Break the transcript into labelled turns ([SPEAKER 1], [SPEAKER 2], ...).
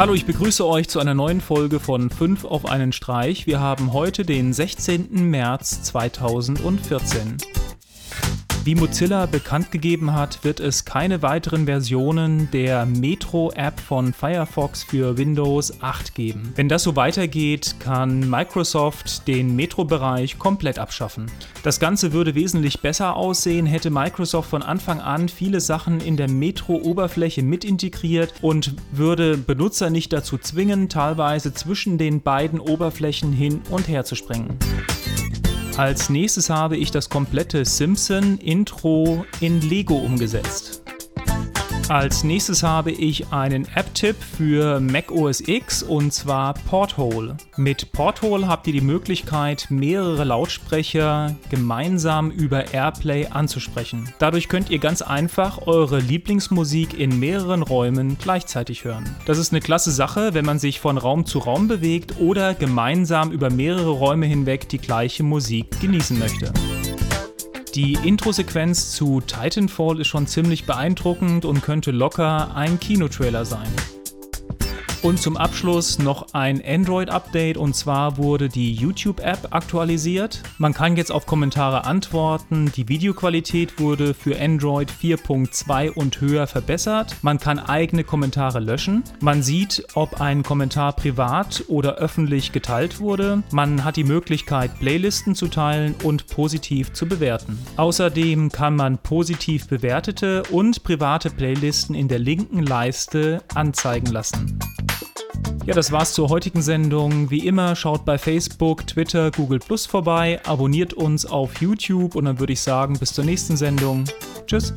[SPEAKER 1] Hallo, ich begrüße euch zu einer neuen Folge von 5 auf einen Streich. Wir haben heute den 16. März 2014. Wie Mozilla bekannt gegeben hat, wird es keine weiteren Versionen der Metro-App von Firefox für Windows 8 geben. Wenn das so weitergeht, kann Microsoft den Metro-Bereich komplett abschaffen. Das Ganze würde wesentlich besser aussehen, hätte Microsoft von Anfang an viele Sachen in der Metro-Oberfläche mit integriert und würde Benutzer nicht dazu zwingen, teilweise zwischen den beiden Oberflächen hin und her zu springen. Als nächstes habe ich das komplette Simpson-Intro in Lego umgesetzt. Als nächstes habe ich einen App-Tipp für Mac OS X und zwar Porthole. Mit Porthole habt ihr die Möglichkeit, mehrere Lautsprecher gemeinsam über AirPlay anzusprechen. Dadurch könnt ihr ganz einfach eure Lieblingsmusik in mehreren Räumen gleichzeitig hören. Das ist eine klasse Sache, wenn man sich von Raum zu Raum bewegt oder gemeinsam über mehrere Räume hinweg die gleiche Musik genießen möchte. Die Intro-Sequenz zu Titanfall ist schon ziemlich beeindruckend und könnte locker ein Kinotrailer sein. Und zum Abschluss noch ein Android-Update und zwar wurde die YouTube-App aktualisiert. Man kann jetzt auf Kommentare antworten. Die Videoqualität wurde für Android 4.2 und höher verbessert. Man kann eigene Kommentare löschen. Man sieht, ob ein Kommentar privat oder öffentlich geteilt wurde. Man hat die Möglichkeit, Playlisten zu teilen und positiv zu bewerten. Außerdem kann man positiv bewertete und private Playlisten in der linken Leiste anzeigen lassen. Ja, das war's zur heutigen Sendung. Wie immer, schaut bei Facebook, Twitter, Google Plus vorbei, abonniert uns auf YouTube und dann würde ich sagen, bis zur nächsten Sendung. Tschüss.